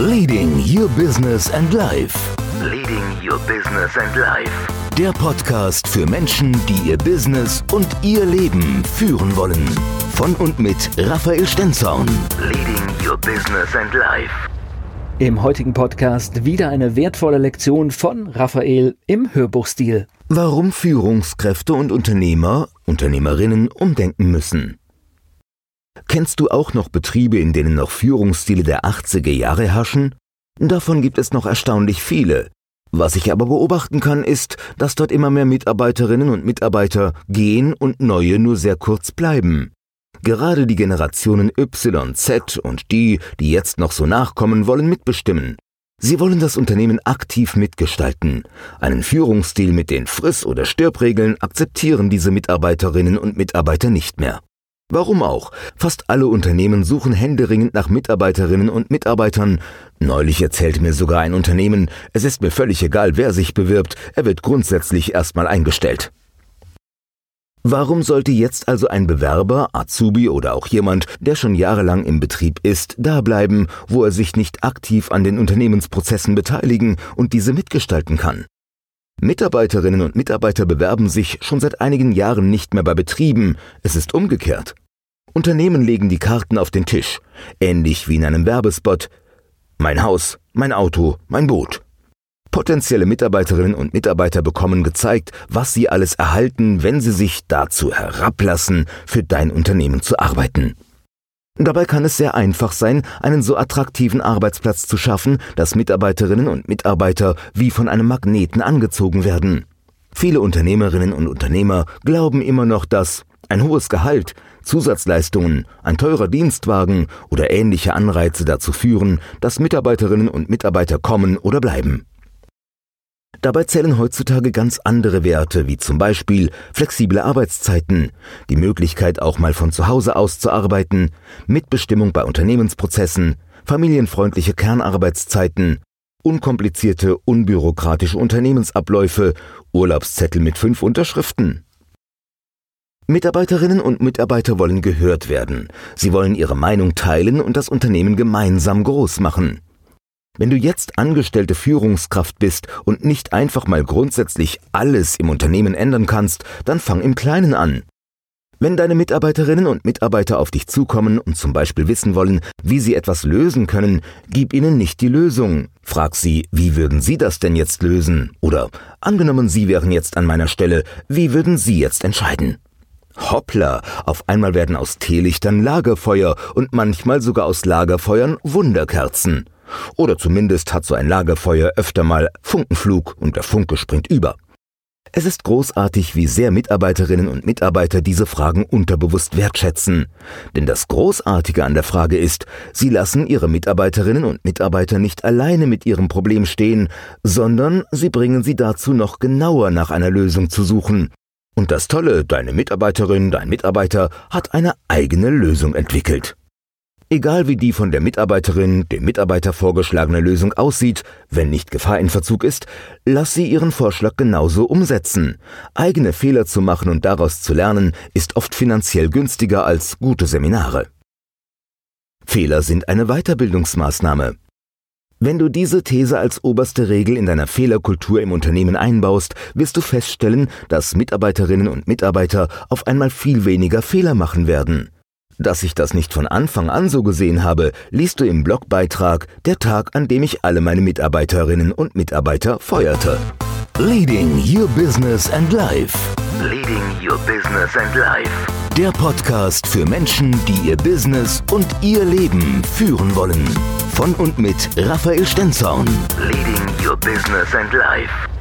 Leading Your Business and Life. Leading Your Business and Life. Der Podcast für Menschen, die ihr Business und ihr Leben führen wollen. Von und mit Raphael Stenzorn. Leading Your Business and Life. Im heutigen Podcast wieder eine wertvolle Lektion von Raphael im Hörbuchstil. Warum Führungskräfte und Unternehmer, Unternehmerinnen umdenken müssen. Kennst du auch noch Betriebe, in denen noch Führungsstile der 80er Jahre herrschen? Davon gibt es noch erstaunlich viele. Was ich aber beobachten kann, ist, dass dort immer mehr Mitarbeiterinnen und Mitarbeiter gehen und neue nur sehr kurz bleiben. Gerade die Generationen Y, Z und die, die jetzt noch so nachkommen, wollen mitbestimmen. Sie wollen das Unternehmen aktiv mitgestalten. Einen Führungsstil mit den Friss- oder Stirbregeln akzeptieren diese Mitarbeiterinnen und Mitarbeiter nicht mehr. Warum auch? Fast alle Unternehmen suchen händeringend nach Mitarbeiterinnen und Mitarbeitern. Neulich erzählte mir sogar ein Unternehmen, es ist mir völlig egal, wer sich bewirbt, er wird grundsätzlich erstmal eingestellt. Warum sollte jetzt also ein Bewerber, Azubi oder auch jemand, der schon jahrelang im Betrieb ist, da bleiben, wo er sich nicht aktiv an den Unternehmensprozessen beteiligen und diese mitgestalten kann? Mitarbeiterinnen und Mitarbeiter bewerben sich schon seit einigen Jahren nicht mehr bei Betrieben, es ist umgekehrt. Unternehmen legen die Karten auf den Tisch, ähnlich wie in einem Werbespot. Mein Haus, mein Auto, mein Boot. Potenzielle Mitarbeiterinnen und Mitarbeiter bekommen gezeigt, was sie alles erhalten, wenn sie sich dazu herablassen, für dein Unternehmen zu arbeiten. Dabei kann es sehr einfach sein, einen so attraktiven Arbeitsplatz zu schaffen, dass Mitarbeiterinnen und Mitarbeiter wie von einem Magneten angezogen werden. Viele Unternehmerinnen und Unternehmer glauben immer noch, dass ein hohes Gehalt, Zusatzleistungen, ein teurer Dienstwagen oder ähnliche Anreize dazu führen, dass Mitarbeiterinnen und Mitarbeiter kommen oder bleiben. Dabei zählen heutzutage ganz andere Werte, wie zum Beispiel flexible Arbeitszeiten, die Möglichkeit auch mal von zu Hause aus zu arbeiten, Mitbestimmung bei Unternehmensprozessen, familienfreundliche Kernarbeitszeiten, unkomplizierte, unbürokratische Unternehmensabläufe, Urlaubszettel mit fünf Unterschriften. Mitarbeiterinnen und Mitarbeiter wollen gehört werden. Sie wollen ihre Meinung teilen und das Unternehmen gemeinsam groß machen. Wenn du jetzt angestellte Führungskraft bist und nicht einfach mal grundsätzlich alles im Unternehmen ändern kannst, dann fang im Kleinen an. Wenn deine Mitarbeiterinnen und Mitarbeiter auf dich zukommen und zum Beispiel wissen wollen, wie sie etwas lösen können, gib ihnen nicht die Lösung. Frag sie, wie würden sie das denn jetzt lösen? Oder angenommen, sie wären jetzt an meiner Stelle, wie würden sie jetzt entscheiden? Hoppla, auf einmal werden aus Teelichtern Lagerfeuer und manchmal sogar aus Lagerfeuern Wunderkerzen. Oder zumindest hat so ein Lagerfeuer öfter mal Funkenflug und der Funke springt über. Es ist großartig, wie sehr Mitarbeiterinnen und Mitarbeiter diese Fragen unterbewusst wertschätzen. Denn das Großartige an der Frage ist, sie lassen ihre Mitarbeiterinnen und Mitarbeiter nicht alleine mit ihrem Problem stehen, sondern sie bringen sie dazu, noch genauer nach einer Lösung zu suchen. Und das Tolle, deine Mitarbeiterin, dein Mitarbeiter hat eine eigene Lösung entwickelt. Egal wie die von der Mitarbeiterin, dem Mitarbeiter vorgeschlagene Lösung aussieht, wenn nicht Gefahr in Verzug ist, lass sie ihren Vorschlag genauso umsetzen. Eigene Fehler zu machen und daraus zu lernen, ist oft finanziell günstiger als gute Seminare. Fehler sind eine Weiterbildungsmaßnahme. Wenn du diese These als oberste Regel in deiner Fehlerkultur im Unternehmen einbaust, wirst du feststellen, dass Mitarbeiterinnen und Mitarbeiter auf einmal viel weniger Fehler machen werden. Dass ich das nicht von Anfang an so gesehen habe, liest du im Blogbeitrag Der Tag, an dem ich alle meine Mitarbeiterinnen und Mitarbeiter feuerte. Leading Your Business and Life. Leading Your Business and Life. Der Podcast für Menschen, die ihr Business und ihr Leben führen wollen. Von und mit Raphael Stenzorn. Leading Your Business and Life.